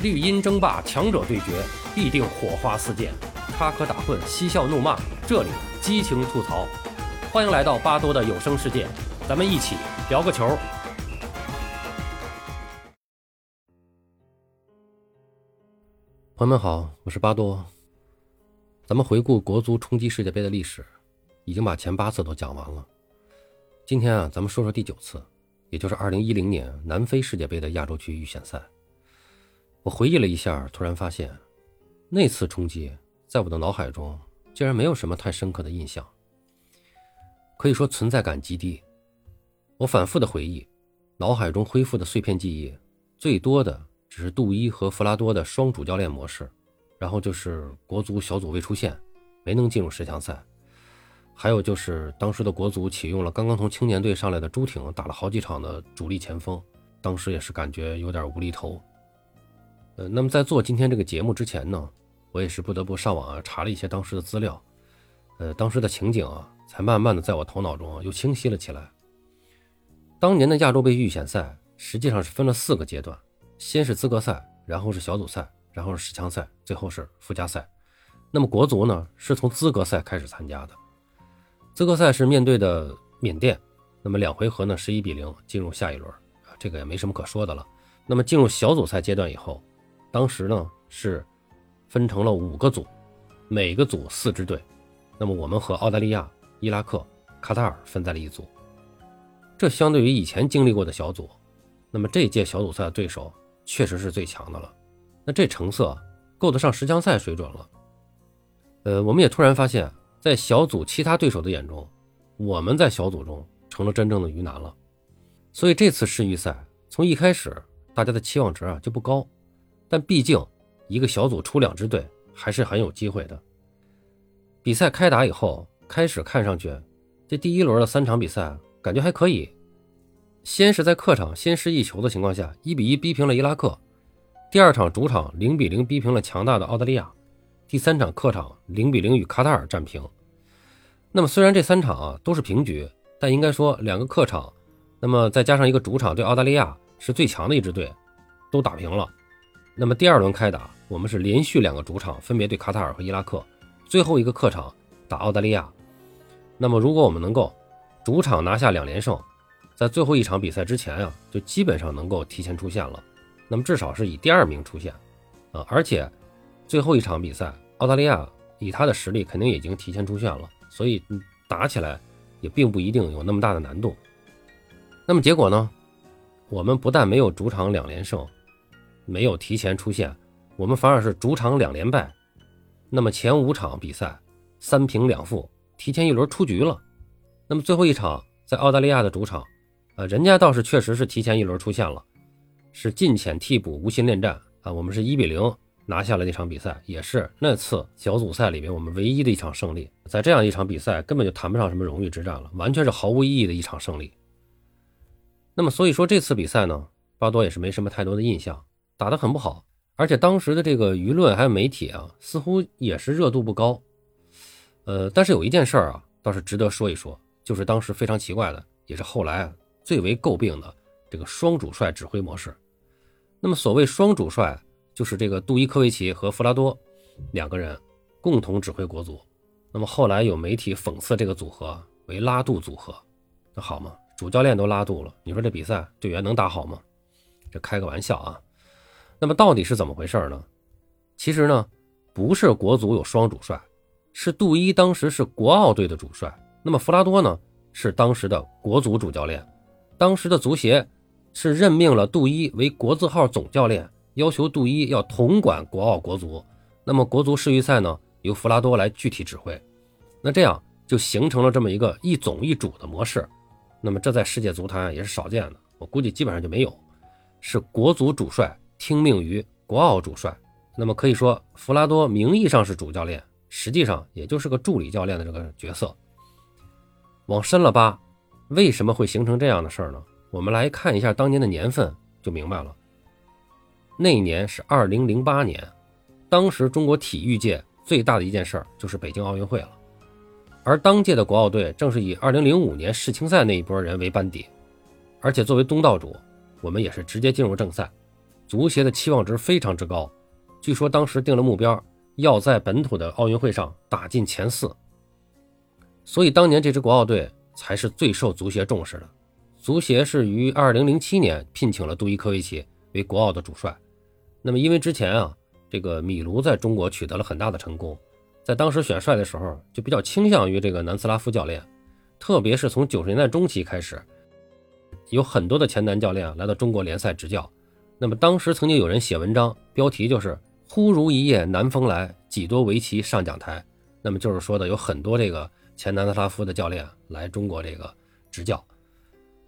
绿茵争霸，强者对决，必定火花四溅，插科打诨，嬉笑怒骂，这里激情吐槽。欢迎来到巴多的有声世界，咱们一起聊个球。朋友们好，我是巴多。咱们回顾国足冲击世界杯的历史，已经把前八次都讲完了。今天啊，咱们说说第九次，也就是二零一零年南非世界杯的亚洲区预选赛。我回忆了一下，突然发现，那次冲击在我的脑海中竟然没有什么太深刻的印象，可以说存在感极低。我反复的回忆，脑海中恢复的碎片记忆，最多的只是杜伊和弗拉多的双主教练模式，然后就是国足小组未出线，没能进入十强赛，还有就是当时的国足启用了刚刚从青年队上来的朱挺，打了好几场的主力前锋，当时也是感觉有点无厘头。呃，那么在做今天这个节目之前呢，我也是不得不上网啊查了一些当时的资料，呃，当时的情景啊，才慢慢的在我头脑中又清晰了起来。当年的亚洲杯预选赛实际上是分了四个阶段，先是资格赛，然后是小组赛，然后是十强赛，最后是附加赛。那么国足呢，是从资格赛开始参加的，资格赛是面对的缅甸，那么两回合呢十一比零进入下一轮，啊，这个也没什么可说的了。那么进入小组赛阶段以后。当时呢是分成了五个组，每个组四支队。那么我们和澳大利亚、伊拉克、卡塔尔分在了一组。这相对于以前经历过的小组，那么这届小组赛的对手确实是最强的了。那这成色够得上十强赛水准了。呃，我们也突然发现，在小组其他对手的眼中，我们在小组中成了真正的鱼腩了。所以这次世预赛从一开始大家的期望值啊就不高。但毕竟，一个小组出两支队还是很有机会的。比赛开打以后，开始看上去，这第一轮的三场比赛感觉还可以。先是在客场先失一球的情况下，一比一逼平了伊拉克；第二场主场零比零逼平了强大的澳大利亚；第三场客场零比零与卡塔尔战平。那么虽然这三场啊都是平局，但应该说两个客场，那么再加上一个主场对澳大利亚是最强的一支队，都打平了。那么第二轮开打，我们是连续两个主场分别对卡塔尔和伊拉克，最后一个客场打澳大利亚。那么如果我们能够主场拿下两连胜，在最后一场比赛之前啊，就基本上能够提前出线了。那么至少是以第二名出现啊，而且最后一场比赛，澳大利亚以他的实力肯定已经提前出线了，所以打起来也并不一定有那么大的难度。那么结果呢？我们不但没有主场两连胜。没有提前出现，我们反而是主场两连败，那么前五场比赛三平两负，提前一轮出局了。那么最后一场在澳大利亚的主场，呃，人家倒是确实是提前一轮出现了，是进浅替补无心恋战啊，我们是一比零拿下了那场比赛，也是那次小组赛里面我们唯一的一场胜利。在这样一场比赛根本就谈不上什么荣誉之战了，完全是毫无意义的一场胜利。那么所以说这次比赛呢，巴多也是没什么太多的印象。打得很不好，而且当时的这个舆论还有媒体啊，似乎也是热度不高。呃，但是有一件事儿啊，倒是值得说一说，就是当时非常奇怪的，也是后来最为诟病的这个双主帅指挥模式。那么所谓双主帅，就是这个杜伊科维奇和弗拉多两个人共同指挥国足。那么后来有媒体讽刺这个组合为拉杜组合，那好吗？主教练都拉杜了，你说这比赛队员能打好吗？这开个玩笑啊。那么到底是怎么回事呢？其实呢，不是国足有双主帅，是杜伊当时是国奥队的主帅，那么弗拉多呢是当时的国足主教练。当时的足协是任命了杜伊为国字号总教练，要求杜伊要统管国奥国足。那么国足世预赛呢，由弗拉多来具体指挥。那这样就形成了这么一个一总一主的模式。那么这在世界足坛也是少见的，我估计基本上就没有，是国足主帅。听命于国奥主帅，那么可以说，弗拉多名义上是主教练，实际上也就是个助理教练的这个角色。往深了扒，为什么会形成这样的事儿呢？我们来看一下当年的年份就明白了。那年是二零零八年，当时中国体育界最大的一件事儿就是北京奥运会了，而当届的国奥队正是以二零零五年世青赛那一波人为班底，而且作为东道主，我们也是直接进入正赛。足协的期望值非常之高，据说当时定了目标，要在本土的奥运会上打进前四。所以当年这支国奥队才是最受足协重视的。足协是于2007年聘请了杜伊科维奇为国奥的主帅。那么因为之前啊，这个米卢在中国取得了很大的成功，在当时选帅的时候就比较倾向于这个南斯拉夫教练，特别是从九十年代中期开始，有很多的前男教练来到中国联赛执教。那么当时曾经有人写文章，标题就是“忽如一夜南风来，几多围棋上讲台”。那么就是说的有很多这个。前南斯拉夫的教练来中国这个执教，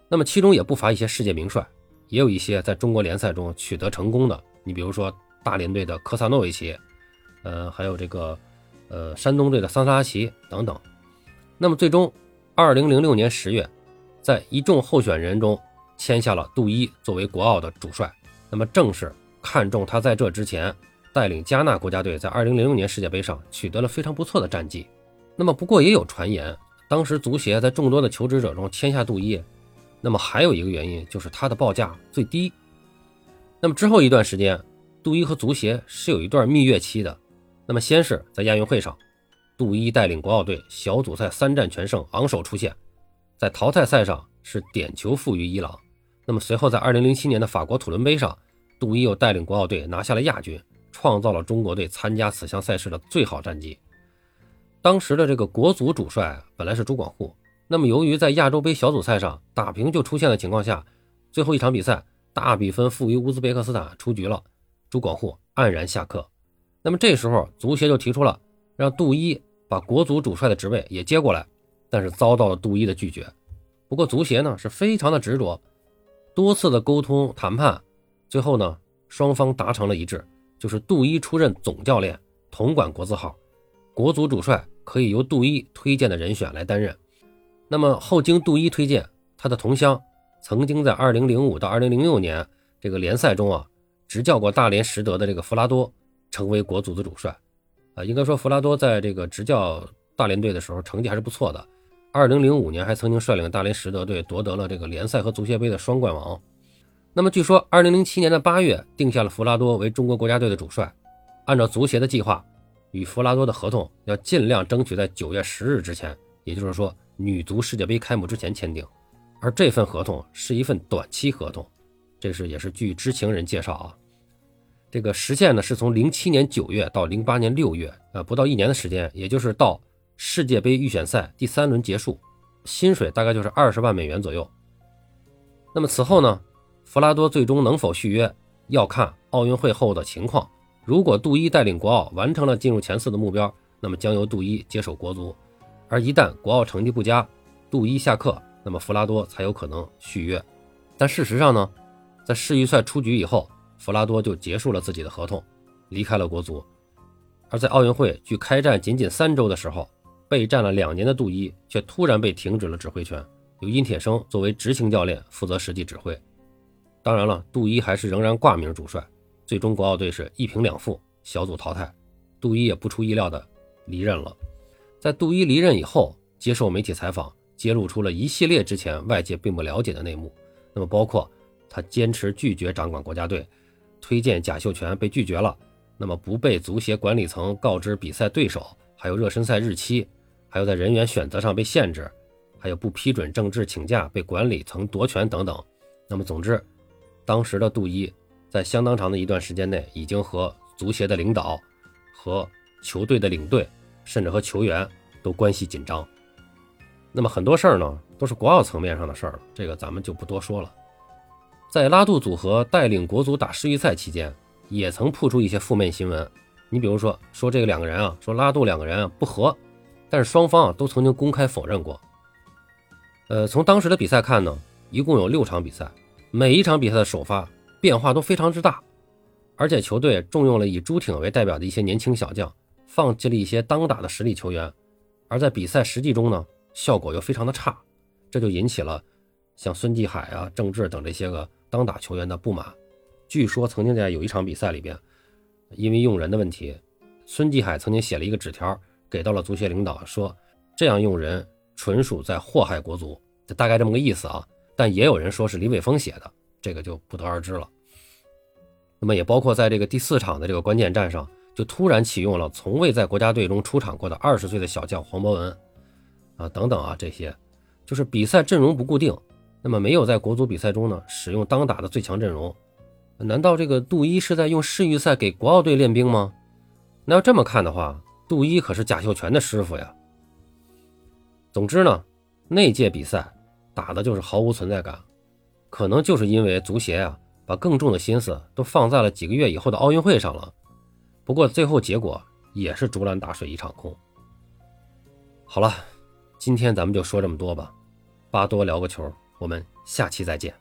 那么其中也不乏一些世界名帅，也有一些在中国联赛中取得成功的。你比如说大连队的科萨诺维奇，呃，还有这个呃山东队的桑萨拉奇等等。那么最终，二零零六年十月，在一众候选人中签下了杜伊作为国奥的主帅。那么正是看中他在这之前带领加纳国家队在二零零六年世界杯上取得了非常不错的战绩。那么，不过也有传言，当时足协在众多的求职者中签下杜伊。那么还有一个原因就是他的报价最低。那么之后一段时间，杜伊和足协是有一段蜜月期的。那么先是在亚运会上，杜伊带领国奥队小组赛三战全胜，昂首出线。在淘汰赛上是点球负于伊朗。那么随后在2007年的法国土伦杯上，杜伊又带领国奥队拿下了亚军，创造了中国队参加此项赛事的最好战绩。当时的这个国足主帅本来是朱广沪，那么由于在亚洲杯小组赛上打平就出现的情况下，最后一场比赛大比分负于乌兹别克斯坦出局了，朱广沪黯然下课。那么这时候足协就提出了让杜伊把国足主帅的职位也接过来，但是遭到了杜伊的拒绝。不过足协呢是非常的执着，多次的沟通谈判，最后呢双方达成了一致，就是杜伊出任总教练，统管国字号。国足主帅可以由杜伊推荐的人选来担任。那么后经杜伊推荐，他的同乡曾经在2005到2006年这个联赛中啊执教过大连实德的这个弗拉多，成为国足的主帅。啊，应该说弗拉多在这个执教大连队的时候成绩还是不错的。2005年还曾经率领大连实德队夺得了这个联赛和足协杯的双冠王。那么据说2007年的8月定下了弗拉多为中国国家队的主帅，按照足协的计划。与弗拉多的合同要尽量争取在九月十日之前，也就是说女足世界杯开幕之前签订。而这份合同是一份短期合同，这是也是据知情人介绍啊。这个时限呢是从零七年九月到零八年六月，呃，不到一年的时间，也就是到世界杯预选赛第三轮结束，薪水大概就是二十万美元左右。那么此后呢，弗拉多最终能否续约，要看奥运会后的情况。如果杜伊带领国奥完成了进入前四的目标，那么将由杜伊接手国足；而一旦国奥成绩不佳，杜伊下课，那么弗拉多才有可能续约。但事实上呢，在世预赛出局以后，弗拉多就结束了自己的合同，离开了国足。而在奥运会距开战仅仅三周的时候，备战了两年的杜伊却突然被停止了指挥权，由殷铁生作为执行教练负责实际指挥。当然了，杜伊还是仍然挂名主帅。最终，国奥队是一平两负，小组淘汰。杜伊也不出意料的离任了。在杜伊离任以后，接受媒体采访，揭露出了一系列之前外界并不了解的内幕。那么，包括他坚持拒绝掌管国家队，推荐贾秀全被拒绝了，那么不被足协管理层告知比赛对手，还有热身赛日期，还有在人员选择上被限制，还有不批准政治请假被管理层夺权等等。那么，总之，当时的杜伊。在相当长的一段时间内，已经和足协的领导、和球队的领队，甚至和球员都关系紧张。那么很多事儿呢，都是国奥层面上的事儿，这个咱们就不多说了。在拉杜组合带领国足打世预赛期间，也曾曝出一些负面新闻。你比如说，说这个两个人啊，说拉杜两个人啊不和，但是双方啊都曾经公开否认过。呃，从当时的比赛看呢，一共有六场比赛，每一场比赛的首发。变化都非常之大，而且球队重用了以朱挺为代表的一些年轻小将，放弃了一些当打的实力球员，而在比赛实际中呢，效果又非常的差，这就引起了像孙继海啊、郑智等这些个当打球员的不满。据说曾经在有一场比赛里边，因为用人的问题，孙继海曾经写了一个纸条给到了足协领导，说这样用人纯属在祸害国足，就大概这么个意思啊。但也有人说是李伟峰写的。这个就不得而知了。那么也包括在这个第四场的这个关键战上，就突然启用了从未在国家队中出场过的二十岁的小将黄博文，啊等等啊，这些就是比赛阵容不固定，那么没有在国足比赛中呢使用当打的最强阵容。难道这个杜伊是在用世预赛给国奥队练兵吗？那要这么看的话，杜伊可是贾秀全的师傅呀。总之呢，那届比赛打的就是毫无存在感，可能就是因为足协啊把更重的心思都放在了几个月以后的奥运会上了。不过最后结果也是竹篮打水一场空。好了，今天咱们就说这么多吧，巴多聊个球，我们下期再见。